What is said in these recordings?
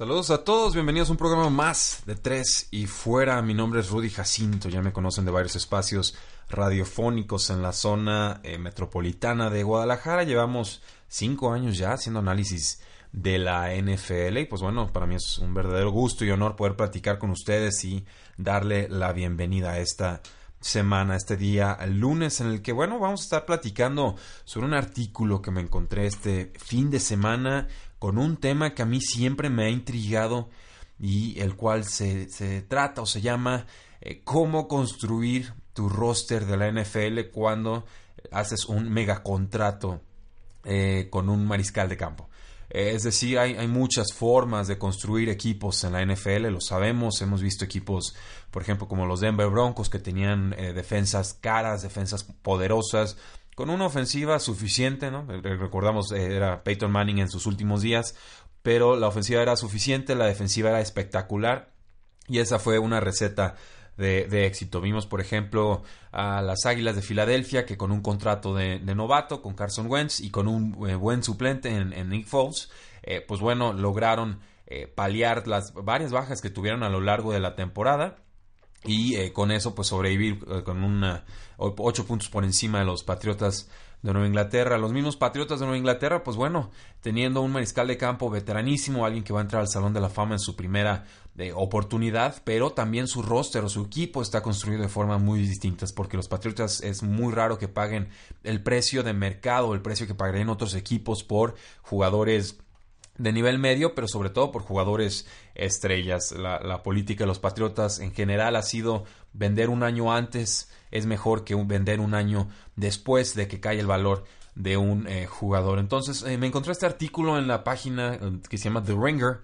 Saludos a todos, bienvenidos a un programa más de Tres y Fuera. Mi nombre es Rudy Jacinto, ya me conocen de varios espacios radiofónicos en la zona eh, metropolitana de Guadalajara. Llevamos cinco años ya haciendo análisis de la NFL y pues bueno, para mí es un verdadero gusto y honor poder platicar con ustedes y darle la bienvenida a esta semana, este día, lunes, en el que, bueno, vamos a estar platicando sobre un artículo que me encontré este fin de semana con un tema que a mí siempre me ha intrigado y el cual se, trata o se llama eh, cómo construir tu roster de la NFL cuando haces un megacontrato eh, con un mariscal de campo. Eh, es decir, hay, hay, muchas formas de construir equipos en la NFL, lo sabemos, hemos visto equipos, por ejemplo, como los Denver Broncos, que tenían defensas caras, defensas poderosas, con una ofensiva suficiente, ¿no? Eh, recordamos, eh, era Peyton Manning en sus últimos días, pero la ofensiva era suficiente, la defensiva era espectacular y esa fue una receta de, éxito. Vimos, por ejemplo, a las Águilas de Filadelfia que con un contrato de, novato, con Carson Wentz y con un eh, buen suplente en, Nick Foles, pues bueno, lograron paliar las varias bajas que tuvieron a lo largo de la temporada y eh, con eso pues sobrevivir eh, con una ocho puntos por encima de los Patriotas de Nueva Inglaterra. Los mismos Patriotas de Nueva Inglaterra, pues bueno, teniendo un mariscal de campo veteranísimo, alguien que va a entrar al Salón de la Fama en su primera eh, oportunidad, pero también su roster o su equipo está construido de formas muy distintas, porque los Patriotas es muy raro que paguen el precio de mercado, el precio que pagarían otros equipos por jugadores de nivel medio, pero sobre todo por jugadores estrellas. La, política de los Patriotas en general ha sido vender un año antes es mejor que vender un año después de que cae el valor de un eh, jugador. Entonces eh, me encontré este artículo en la página eh, que se llama The Ringer.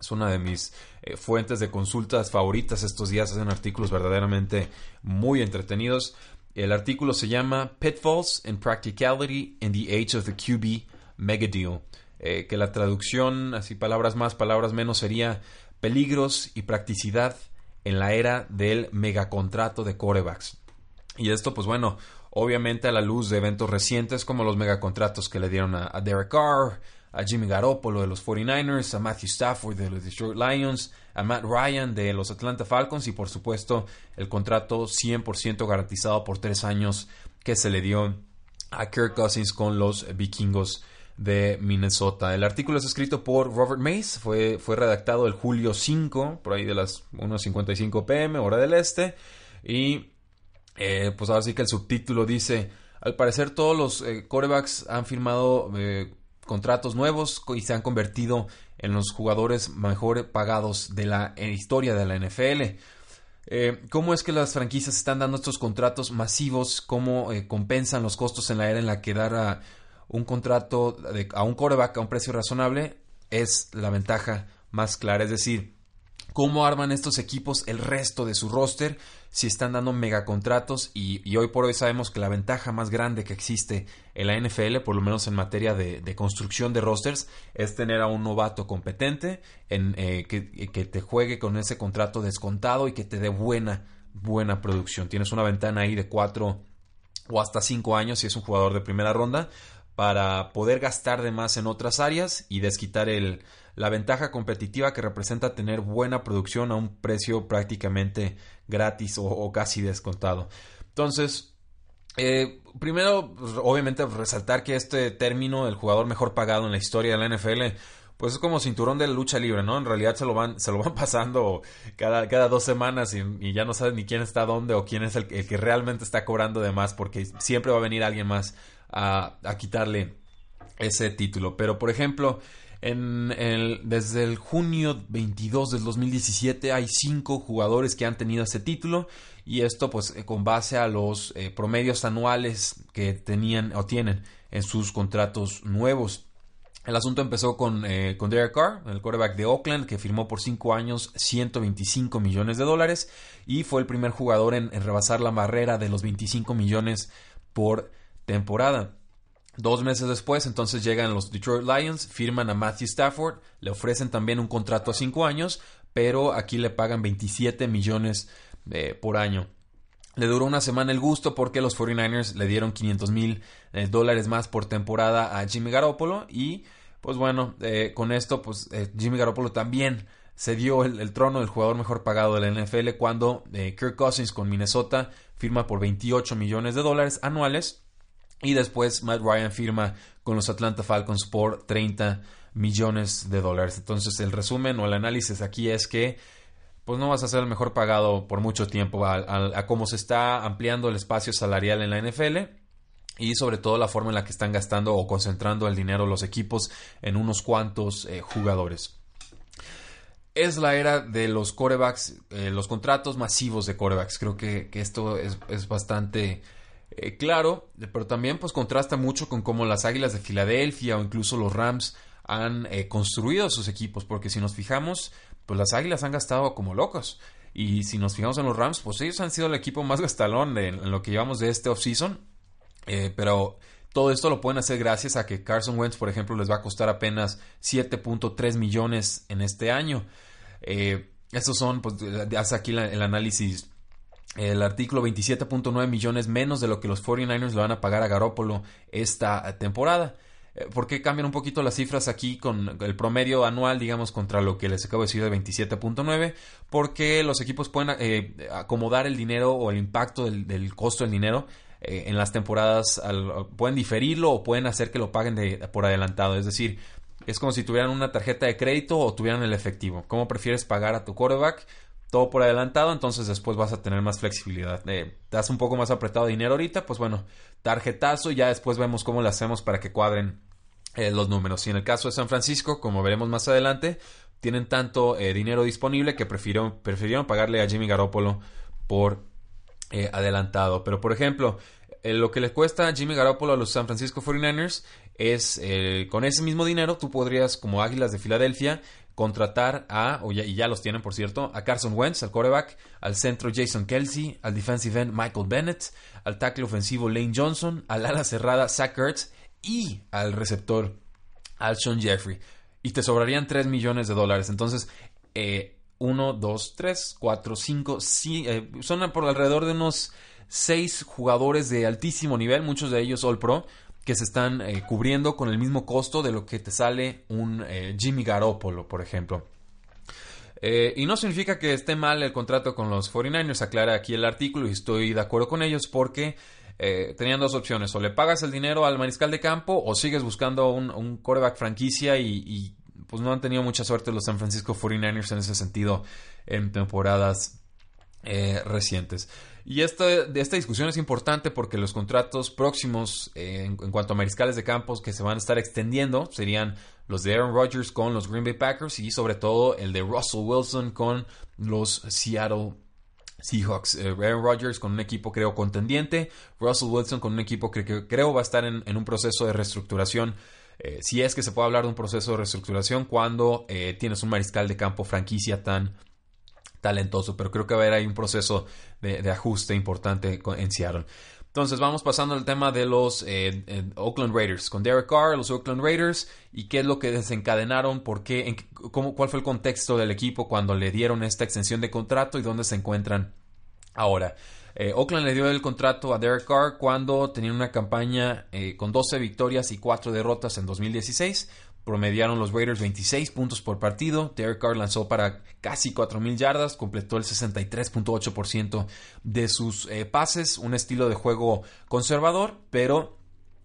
Es una de mis fuentes de consultas favoritas estos días. Hacen artículos verdaderamente muy entretenidos. El artículo se llama Pitfalls and Practicality in the Age of the QB Mega Deal. Eh, que la traducción, así palabras más, palabras menos, sería peligros y practicidad en la era del megacontrato de corebacks. Y esto, pues bueno, obviamente a la luz de eventos recientes como los megacontratos que le dieron a, Derek Carr, a Jimmy Garoppolo de los 49ers, a Matthew Stafford de los Detroit Lions, a Matt Ryan de los Atlanta Falcons y por supuesto el contrato 100% garantizado por tres años que se le dio a Kirk Cousins con los vikingos de Minnesota. El artículo es escrito por Robert Mace, fue, fue redactado el julio 5, por ahí de las 1.55 pm, hora del este, y eh, pues ahora sí que el subtítulo dice, al parecer todos los eh, corebacks han firmado eh, contratos nuevos y se han convertido en los jugadores mejor pagados de la historia de la NFL. ¿Cómo es que las franquicias están dando estos contratos masivos? ¿Cómo compensan los costos en la era en la que dar a un contrato a un coreback a un precio razonable es la ventaja más clara. Es decir, cómo arman estos equipos el resto de su roster si están dando megacontratos y, y hoy por hoy sabemos que la ventaja más grande que existe en la NFL, por lo menos en materia de, construcción de rosters, es tener a un novato competente en, eh, que, que te juegue con ese contrato descontado y que te dé buena, buena producción. Tienes una ventana ahí de cuatro o hasta cinco años si es un jugador de primera ronda para poder gastar de más en otras áreas y desquitar el, la ventaja competitiva que representa tener buena producción a un precio prácticamente gratis o, casi descontado. Entonces, eh, primero, pues, obviamente, resaltar que este término, el jugador mejor pagado en la historia de la NFL, pues es como cinturón de lucha libre, ¿no? En realidad se lo van, se lo van pasando cada, cada dos semanas y, ya no sabes ni quién está dónde o quién es el, que realmente está cobrando de más porque siempre va a venir alguien más a, quitarle ese título. Pero, por ejemplo, En el, desde el junio 22 del 2017 hay cinco jugadores que han tenido ese título y esto pues eh, con base a los eh, promedios anuales que tenían o tienen en sus contratos nuevos. El asunto empezó con, eh, con Derek Carr, el quarterback de Oakland, que firmó por 5 años 125 millones de dólares y fue el primer jugador en, en rebasar la barrera de los 25 millones por temporada. Dos meses después, entonces llegan los Detroit Lions, firman a Matthew Stafford, le ofrecen también un contrato a cinco años, pero aquí le pagan 27 millones eh, por año. Le duró una semana el gusto porque los 49ers le dieron 500 mil eh, dólares más por temporada a Jimmy Garoppolo y pues bueno, eh, con esto pues Jimmy Garoppolo también se dio el, el, trono del jugador mejor pagado de la NFL cuando Kirk Cousins con Minnesota firma por 28 millones de dólares anuales y después Matt Ryan firma con los Atlanta Falcons por 30 millones de dólares. Entonces el resumen o el análisis aquí es que pues no vas a ser el mejor pagado por mucho tiempo a, cómo se está ampliando el espacio salarial en la NFL y sobre todo la forma en la que están gastando o concentrando el dinero los equipos en unos cuantos eh, jugadores. Es la era de los corebacks, eh, los contratos masivos de corebacks. Creo que, esto es, es bastante eh, claro, pero también pues contrasta mucho con cómo las Águilas de Filadelfia o incluso los Rams han eh, construido sus equipos, porque si nos fijamos, pues las Águilas han gastado como locos. Y si nos fijamos en los Rams, pues ellos han sido el equipo más gastalón en lo que llevamos de este offseason. Eh, pero todo esto lo pueden hacer gracias a que Carson Wentz, por ejemplo, les va a costar apenas 7.3 millones en este año. Eh, estos son, pues, hace aquí el análisis el artículo 27.9 millones menos de lo que los 49ers le van a pagar a Garópolo esta temporada. Eh, ¿Por qué cambian un poquito las cifras aquí con el promedio anual, digamos, contra lo que les acabo de decir de 27.9? Porque los equipos pueden eh, acomodar el dinero o el impacto del, costo del dinero eh, en las temporadas, pueden diferirlo o pueden hacer que lo paguen por adelantado. Es decir, es como si tuvieran una tarjeta de crédito o tuvieran el efectivo. ¿Cómo prefieres pagar a tu quarterback? Todo por adelantado, entonces después vas a tener más flexibilidad. Eh, das un poco más apretado dinero ahorita, pues bueno, tarjetazo y ya después vemos cómo lo hacemos para que cuadren eh, los números. Y en el caso de San Francisco, como veremos más adelante, tienen tanto eh, dinero disponible que prefirieron, pagarle a Jimmy Garoppolo por adelantado. Pero por ejemplo, lo que le cuesta a Jimmy Garoppolo a los San Francisco 49ers es con ese mismo dinero tú podrías como Águilas de Filadelfia contratar a, y ya los tienen por cierto, a Carson Wentz, al quarterback, al centro Jason Kelsey, al defensive end Michael Bennett, al tackle ofensivo Lane Johnson, al ala cerrada Zach Ertz y al receptor Alshon Jeffrey. Y te sobrarían 3 millones de dólares. Entonces, 1, 2, 3, 4, 5, son por alrededor de unos 6 jugadores de altísimo nivel, muchos de ellos All Pro que se están eh, cubriendo con el mismo costo de lo que te sale un eh, Jimmy Garoppolo, por ejemplo. Eh, y no significa que esté mal el contrato con los 49ers, aclara aquí el artículo y estoy de acuerdo con ellos porque tenían dos opciones, o le pagas el dinero al mariscal de campo o sigues buscando un, un quarterback franquicia y, pues no han tenido mucha suerte los San Francisco 49ers en ese sentido en temporadas recientes. Y esta, esta discusión es importante porque los contratos próximos eh, en, cuanto a mariscales de campos que se van a estar extendiendo serían los de Aaron Rodgers con los Green Bay Packers y sobre todo el de Russell Wilson con los Seattle Seahawks. Eh, Aaron Rodgers con un equipo creo contendiente, Russell Wilson con un equipo que, creo va a estar en, un proceso de reestructuración. Eh, si es que se puede hablar de un proceso de reestructuración cuando tienes un mariscal de campo franquicia tan talentoso, pero creo que va a haber ahí un proceso de, ajuste importante en Seattle. Entonces vamos pasando al tema de los eh, eh, Oakland Raiders, con Derek Carr, los Oakland Raiders, y qué es lo que desencadenaron, por qué, en, cómo, cuál fue el contexto del equipo cuando le dieron esta extensión de contrato y dónde se encuentran ahora. Eh, Oakland le dio el contrato a Derek Carr cuando tenía una campaña con 12 victorias y 4 derrotas en 2016 promediaron los Raiders 26 puntos por partido. Derek Carr lanzó para casi 4.000 yardas, completó el 63.8% de sus eh, pases, un estilo de juego conservador, pero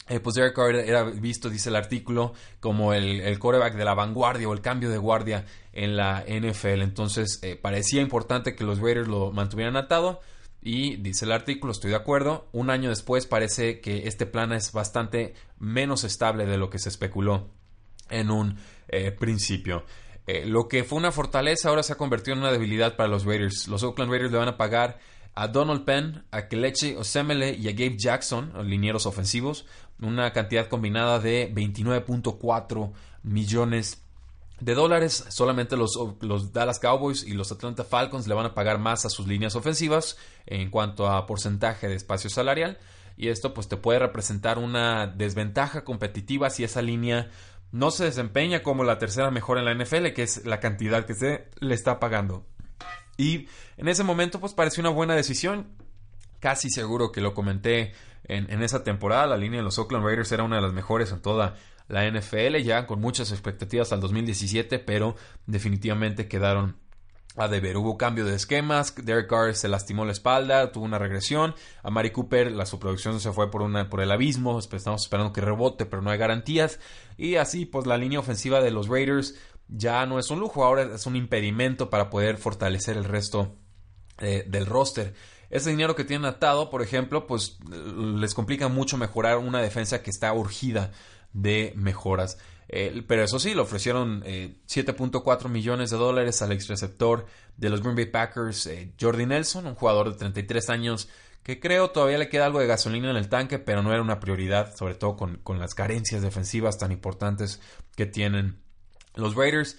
eh, pues Derek Carr era visto, dice el artículo, como el, el quarterback de la vanguardia o el cambio de guardia en la NFL. Entonces eh, parecía importante que los Raiders lo mantuvieran atado. Y dice el artículo, estoy de acuerdo, un año después parece que este plan es bastante menos estable de lo que se especuló en un principio. lo que fue una fortaleza ahora se ha convertido en una debilidad para los Raiders. Los Oakland Raiders le van a pagar a Donald Penn, a Kelechi Osemele y a Gabe Jackson, linieros ofensivos, una cantidad combinada de 29.4 millones de dólares. Solamente los, los, Dallas Cowboys y los Atlanta Falcons le van a pagar más a sus líneas ofensivas en cuanto a porcentaje de espacio salarial. Y esto pues te puede representar una desventaja competitiva si esa línea no se desempeña como la tercera mejor en la NFL, que es la cantidad que se le está pagando. Y en ese momento pues pareció una buena decisión. Casi seguro que lo comenté en, en, esa temporada. La línea de los Oakland Raiders era una de las mejores en toda la NFL, ya con muchas expectativas al 2017, pero definitivamente quedaron a deber. Hubo cambio de esquemas, Derek Carr se lastimó la espalda, tuvo una regresión, a Mari Cooper la su producción se fue por, una, por el abismo, estamos esperando que rebote, pero no hay garantías, y así pues la línea ofensiva de los Raiders ya no es un lujo, ahora es un impedimento para poder fortalecer el resto eh, del roster. Ese dinero que tienen atado, por ejemplo, pues les complica mucho mejorar una defensa que está urgida de mejoras. Eh, pero eso sí, le ofrecieron 7.4 eh, millones de dólares al ex receptor de los Green Bay Packers, eh, Jordi Nelson, un jugador de 33 años que creo todavía le queda algo de gasolina en el tanque, pero no era una prioridad, sobre todo con, las carencias defensivas tan importantes que tienen los Raiders.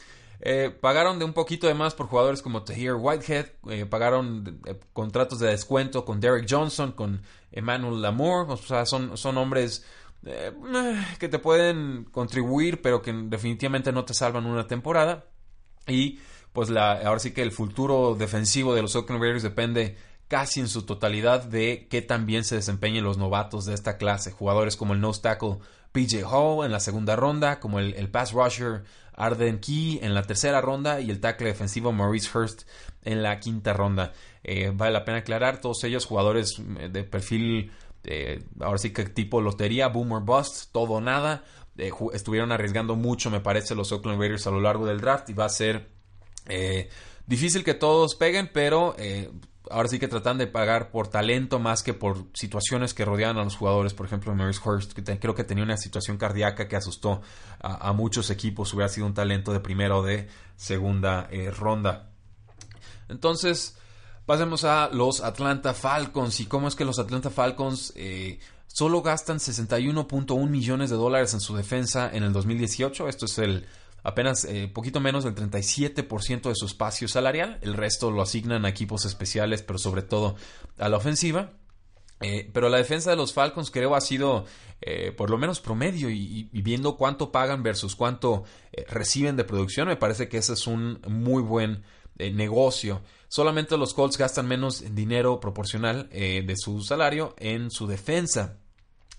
pagaron de un poquito de más por jugadores como Tahir Whitehead, pagaron contratos de descuento con Derek Johnson, con Emmanuel Lamour, o sea, son, son hombres eh, que te pueden contribuir, pero que definitivamente no te salvan una temporada. Y pues la, ahora sí que el futuro defensivo de los Oakland Raiders depende casi en su totalidad de que también se desempeñen los novatos de esta clase. Jugadores como el nose tackle PJ Hall en la segunda ronda, como el, el pass rusher Arden Key en la tercera ronda y el tackle defensivo Maurice Hurst en la quinta ronda. Eh, vale la pena aclarar, todos ellos jugadores eh, de perfil eh, ahora sí que tipo lotería, boomer bust, todo nada. Eh, estuvieron arriesgando mucho, me parece, los Oakland Raiders a lo largo del draft y va a ser eh, difícil que todos peguen, pero ahora sí que tratan de pagar por talento más que por situaciones que rodean a los jugadores. Por ejemplo, Maurice Hurst, que creo que tenía una situación cardíaca que asustó a, a, muchos equipos. Hubiera sido un talento de primera o de segunda ronda. Entonces, Pasemos a los Atlanta Falcons y cómo es que los Atlanta Falcons eh, solo gastan 61.1 millones de dólares en su defensa en el 2018. Esto es el apenas eh, poquito menos del 37% de su espacio salarial. El resto lo asignan a equipos especiales, pero sobre todo a la ofensiva. Eh, pero la defensa de los Falcons creo ha sido por lo menos promedio y, viendo cuánto pagan versus cuánto reciben de producción, me parece que ese es un muy buen negocio. Solamente los Colts gastan menos dinero proporcional eh, de su salario en su defensa.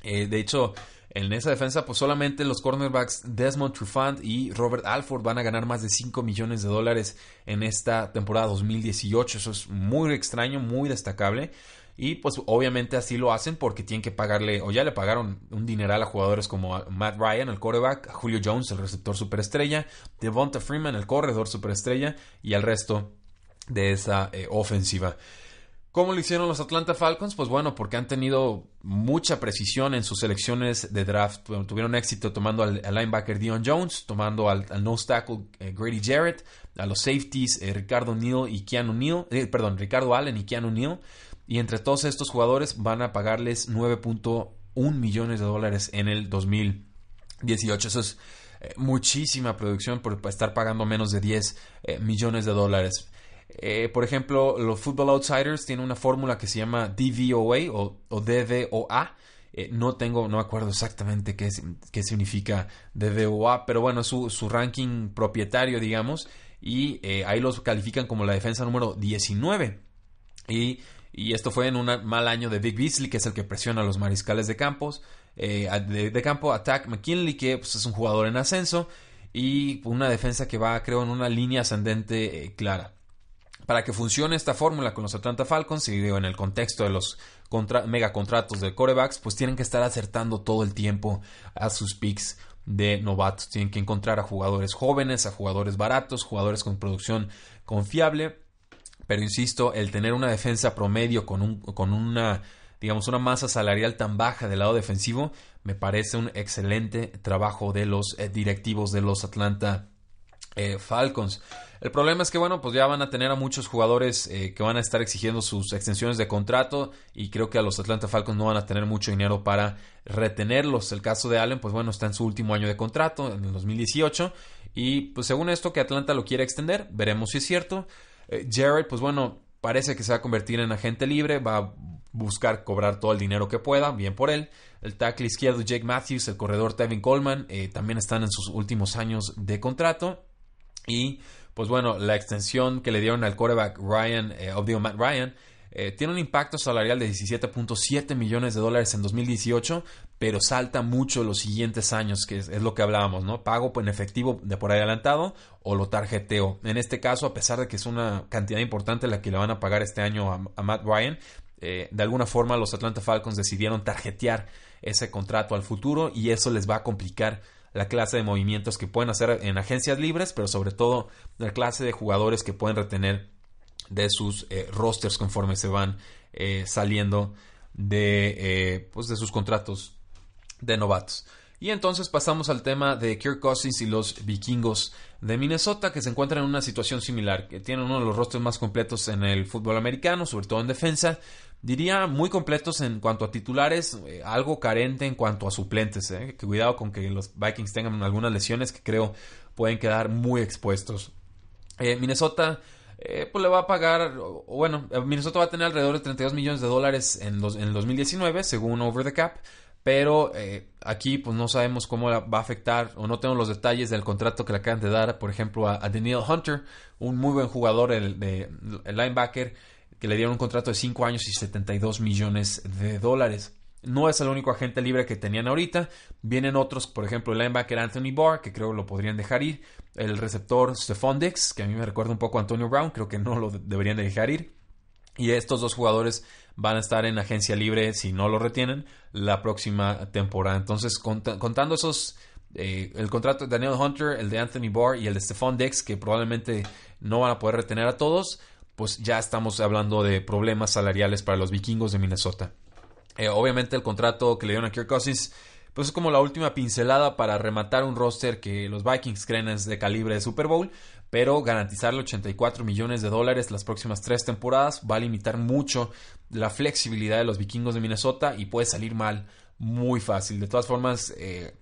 Eh, de hecho, en esa defensa, pues solamente los cornerbacks Desmond Trufant y Robert Alford van a ganar más de 5 millones de dólares en esta temporada 2018. Eso es muy extraño, muy destacable. Y pues obviamente así lo hacen porque tienen que pagarle, o ya le pagaron un dineral a jugadores como Matt Ryan, el quarterback, Julio Jones, el receptor superestrella, Devonta Freeman, el corredor superestrella, y al resto de esa eh, ofensiva. ¿Cómo lo hicieron los Atlanta Falcons? Pues bueno, porque han tenido mucha precisión en sus selecciones de draft. tuvieron éxito tomando al, linebacker Dion Jones, tomando al, al nose tackle eh, Grady Jarrett, a los safeties eh, Ricardo Neal y Keanu Neal, perdón, Ricardo Allen y Keanu Neal. Y entre todos estos jugadores van a pagarles 9.1 millones de dólares en el 2018. Eso es muchísima producción por estar pagando menos de 10 millones de dólares. Eh, por ejemplo, los Football Outsiders tienen una fórmula que se llama DVOA o, DVOA. Eh, no tengo, no acuerdo exactamente qué, qué significa DVOA, pero bueno, su, su ranking propietario, digamos, y eh, ahí los califican como la defensa número 19. Y, y, esto fue en un mal año de Vic Beasley, que es el que presiona a los mariscales de campos. de, campo, Attack McKinley, que pues, es un jugador en ascenso, y una defensa que va, creo, en una línea ascendente clara para que funcione esta fórmula con los Atlanta Falcons, y digo, en el contexto de los mega contratos de corebacks, pues tienen que estar acertando todo el tiempo a sus picks de novatos. Tienen que encontrar a jugadores jóvenes, a jugadores baratos, jugadores con producción confiable. Pero insisto, el tener una defensa promedio con, un, con una digamos, una masa salarial tan baja del lado defensivo, me parece un excelente trabajo de los eh, directivos de los Atlanta eh, Falcons. El problema es que, bueno, pues ya van a tener a muchos jugadores eh, que van a estar exigiendo sus extensiones de contrato y creo que a los Atlanta Falcons no van a tener mucho dinero para retenerlos. El caso de Allen, pues bueno, está en su último año de contrato, en el 2018, y pues según esto que Atlanta lo quiere extender, veremos si es cierto. Eh, Jared, pues bueno, parece que se va a convertir en agente libre, va a buscar cobrar todo el dinero que pueda, bien por él. El tackle izquierdo Jake Matthews, el corredor Tevin Coleman, también están en sus últimos años de contrato. Y pues bueno, la extensión que le dieron al quarterback Ryan, eh, Matt Ryan, eh, tiene un impacto salarial de 17.7 millones de dólares en 2018, pero salta mucho los siguientes años, que es, lo que hablábamos, ¿no? Pago en efectivo de por adelantado o lo tarjeteo. En este caso, a pesar de que es una cantidad importante la que le van a pagar este año a, Matt Ryan, eh, de alguna forma los Atlanta Falcons decidieron tarjetear ese contrato al futuro y eso les va a complicar la clase de movimientos que pueden hacer en agencias libres, pero sobre todo la clase de jugadores que pueden retener de sus eh, rosters conforme se van eh, saliendo de, pues de sus contratos de novatos. Y entonces pasamos al tema de Kirk Cousins y los vikingos de Minnesota, que se encuentran en una situación similar, que tienen uno de los rostros más completos en el fútbol americano, sobre todo en defensa, diría muy completos en cuanto a titulares, eh, algo carente en cuanto a suplentes. Eh. Cuidado con que los Vikings tengan algunas lesiones que creo pueden quedar muy expuestos. Eh, Minnesota pues le va a pagar, bueno, Minnesota va a tener alrededor de 32 millones de dólares en, en el 2019, según Over the Cap. Pero aquí pues no sabemos cómo va a afectar o no tengo los detalles del contrato que le acaban de dar, por ejemplo, a, Daniel Hunter, un muy buen jugador, el, de, linebacker, que le dieron un contrato de 5 años y 72 millones de dólares. No es el único agente libre que tenían ahorita. Vienen otros, por ejemplo, el linebacker Anthony Barr, que creo lo podrían dejar ir. El receptor Stephon Dix, que a mí me recuerda un poco a Antonio Brown, creo que no lo deberían dejar ir. Y estos dos jugadores van a estar en agencia libre, si no lo retienen, la próxima temporada. Entonces, contando esos, eh, el contrato de Daniel Hunter, el de Anthony Barr y el de Stephon Dix, que probablemente no van a poder retener a todos, pues ya estamos hablando de problemas salariales para los vikingos de Minnesota. Eh, obviamente el contrato que le dieron a Kirk pues es como la última pincelada para rematar un roster que los Vikings creen es de calibre de Super Bowl, pero garantizarle 84 millones de dólares las próximas tres temporadas va a limitar mucho la flexibilidad de los vikingos de Minnesota y puede salir mal muy fácil. De todas formas, eh,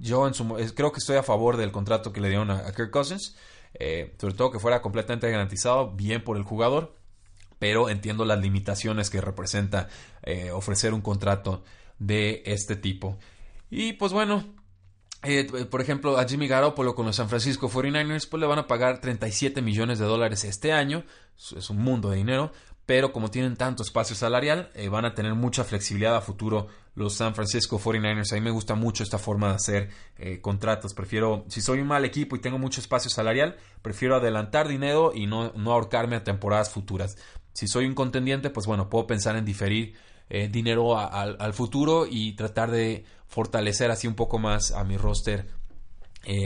yo en su, creo que estoy a favor del contrato que le dieron a Kirk Cousins. Eh, sobre todo que fuera completamente garantizado, bien por el jugador, pero entiendo las limitaciones que representa eh, ofrecer un contrato de este tipo. Y pues bueno, eh, por ejemplo, a Jimmy Garoppolo con los San Francisco 49ers, pues le van a pagar 37 millones de dólares este año. Es un mundo de dinero pero como tienen tanto espacio salarial, eh, van a tener mucha flexibilidad a futuro los San Francisco 49ers. A mí me gusta mucho esta forma de hacer eh, contratos. Prefiero, si soy un mal equipo y tengo mucho espacio salarial, prefiero adelantar dinero y no, no ahorcarme a temporadas futuras. Si soy un contendiente, pues bueno, puedo pensar en diferir eh, dinero al futuro y tratar de fortalecer así un poco más a mi roster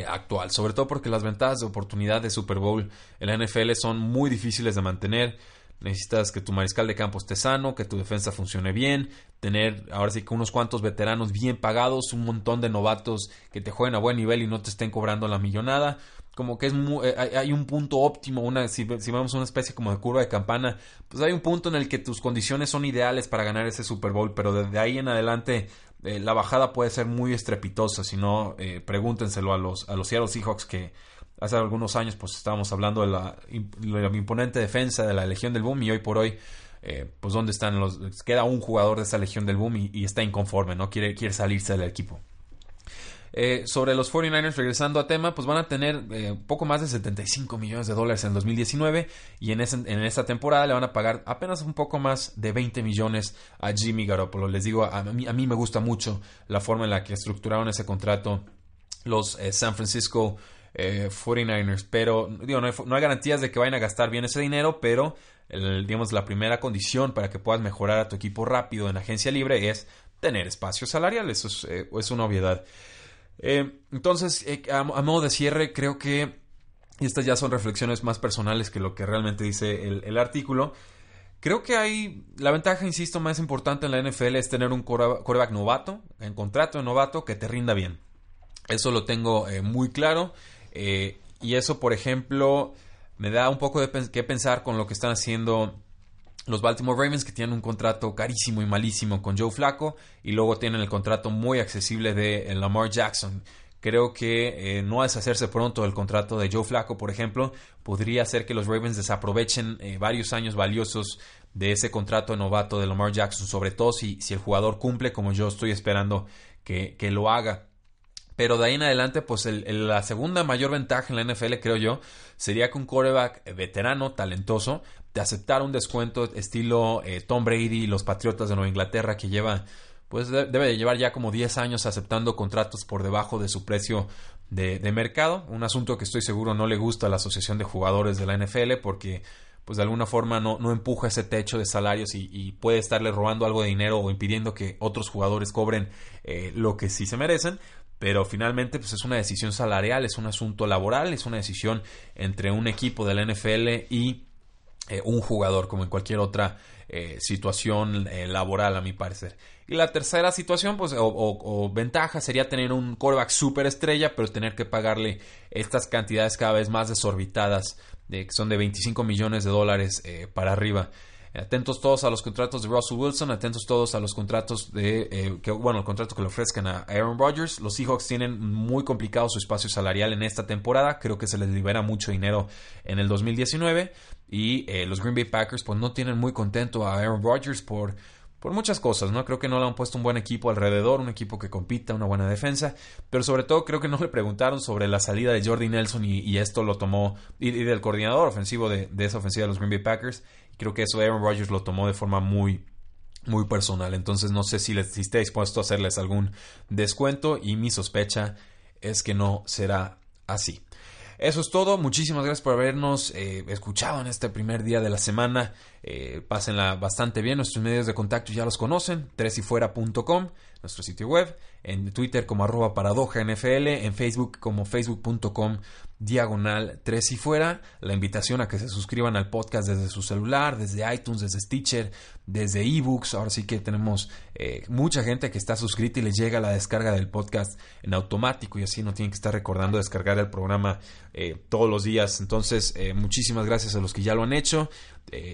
actual. Sobre todo porque las ventajas de oportunidad de Super Bowl en la NFL son muy difíciles de mantener Necesitas que tu mariscal de campo esté sano, que tu defensa funcione bien, tener ahora sí que unos cuantos veteranos bien pagados, un montón de novatos que te jueguen a buen nivel y no te estén cobrando la millonada. Como que es eh, hay, un punto óptimo, una, si, vemos una especie como de curva de campana, pues hay un punto en el que tus condiciones son ideales para ganar ese Super Bowl, pero desde ahí en adelante eh, la bajada puede ser muy estrepitosa. Si no, eh, pregúntenselo a los, a los Seattle Seahawks que hace algunos años pues estábamos hablando de la, imponente defensa de la Legión del Boom y hoy por hoy eh, pues dónde están los queda un jugador de esa Legión del Boom y, está inconforme no quiere, quiere salirse del equipo eh, sobre los 49ers, regresando a tema, pues van a tener eh, poco más de 75 millones de dólares en 2019 y en, en esta temporada le van a pagar apenas un poco más de 20 millones a Jimmy Garoppolo. Les digo, a mí, a mí me gusta mucho la forma en la que estructuraron ese contrato los San Francisco 49ers. Eh, pero digo, no hay, garantías de que vayan a gastar bien ese dinero, pero digamos, la primera condición para que puedas mejorar a tu equipo rápido en agencia libre es tener espacio salarial. Eso es, eh, una obviedad. Eh, entonces, a, modo de cierre, creo que estas ya son reflexiones más personales que lo que realmente dice el, artículo. Creo que hay. La ventaja, insisto, más importante en la NFL es tener un quarterback novato, en contrato de novato, que te rinda bien. Eso lo tengo eh, muy claro. Eh, y eso, por ejemplo, me da un poco de que pensar con lo que están haciendo los Baltimore Ravens, que tienen un contrato carísimo y malísimo con Joe Flacco. Y luego tienen el contrato muy accesible de Lamar Jackson. Creo que no deshacerse pronto del contrato de Joe Flacco, por ejemplo, podría hacer que los Ravens desaprovechen varios años valiosos de ese contrato de novato de Lamar Jackson, sobre todo si, si el jugador cumple como yo estoy esperando que, lo haga. Pero de ahí en adelante, pues la segunda mayor ventaja en la NFL, creo yo, sería que un quarterback veterano, talentoso, te aceptara un descuento estilo eh, Tom Brady y los Patriotas de Nueva Inglaterra, que lleva, pues debe de llevar ya como 10 años aceptando contratos por debajo de su precio de, de mercado. Un asunto que estoy seguro no le gusta a la Asociación de Jugadores de la NFL, porque pues de alguna forma no, no empuja ese techo de salarios y, puede estarle robando algo de dinero o impidiendo que otros jugadores cobren eh, lo que sí se merecen. Pero finalmente pues es una decisión salarial, es un asunto laboral, es una decisión entre un equipo de la NFL y eh, un jugador, como en cualquier otra eh, situación laboral, a mi parecer. Y la tercera situación, pues, o, ventaja sería tener un quarterback super estrella, pero tener que pagarle estas cantidades cada vez más desorbitadas de, que son de 25 millones de dólares eh, para arriba. Atentos todos a los contratos de Russell Wilson, atentos todos a los contratos de, eh, que, bueno, el contrato que le ofrezcan a Aaron Rodgers. Los Seahawks tienen muy complicado su espacio salarial en esta temporada, creo que se les libera mucho dinero en el 2019 y eh, los Green Bay Packers pues no tienen muy contento a Aaron Rodgers por por muchas cosas, ¿no? Creo que no le han puesto un buen equipo alrededor, un equipo que compita, una buena defensa, pero sobre todo creo que no le preguntaron sobre la salida de Jordi Nelson y, esto lo tomó, y, del coordinador ofensivo de, esa ofensiva de los Green Bay Packers, y creo que eso Aaron Rodgers lo tomó de forma muy, muy personal, entonces no sé si, les, si esté dispuesto a hacerles algún descuento y mi sospecha es que no será así. Eso es todo. Muchísimas gracias por habernos eh, escuchado en este primer día de la semana. Eh, pásenla bastante bien. Nuestros medios de contacto ya los conocen. Tresyfuera.com, nuestro sitio web. En Twitter como arroba paradoja NFL. En Facebook como facebook.com diagonal 3 y fuera. La invitación a que se suscriban al podcast desde su celular, desde iTunes, desde Stitcher, desde ebooks. Ahora sí que tenemos eh, mucha gente que está suscrita y les llega la descarga del podcast en automático y así no tienen que estar recordando descargar el programa eh, todos los días. Entonces, eh, muchísimas gracias a los que ya lo han hecho.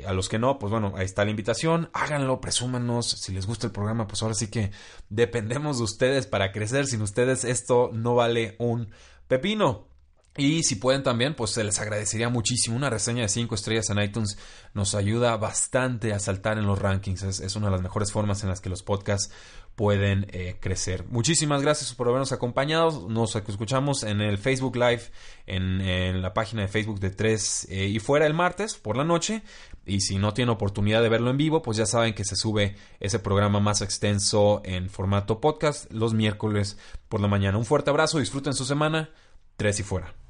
a los que no, pues bueno, ahí está la invitación. Háganlo, presúmanos. Si les gusta el programa, pues ahora sí que dependemos de ustedes para crecer. Sin ustedes esto no vale un pepino. Y si pueden también, pues se les agradecería muchísimo. Una reseña de 5 estrellas en iTunes nos ayuda bastante a saltar en los rankings. Es, una de las mejores formas en las que los podcasts pueden eh, crecer. Muchísimas gracias por habernos acompañado. Nos escuchamos en el Facebook Live, en, la página de Facebook de 3 eh, y fuera el martes por la noche. Y si no tienen oportunidad de verlo en vivo, pues ya saben que se sube ese programa más extenso en formato podcast los miércoles por la mañana. Un fuerte abrazo, disfruten su semana. 3 y fuera.